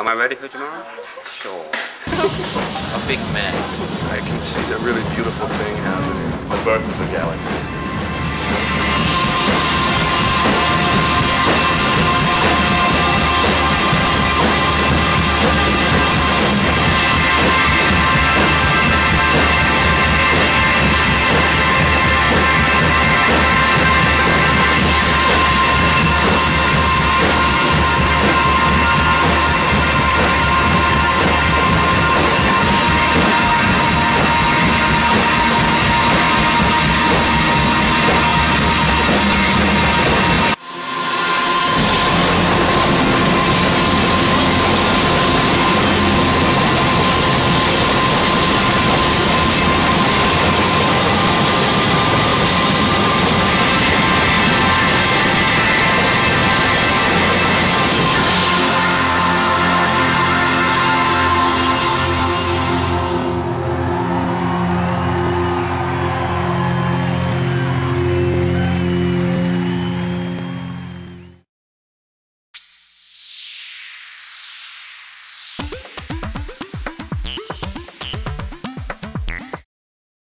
Am I ready for tomorrow? Sure. A big mess. I can see a really beautiful thing happening. The birth of the galaxy.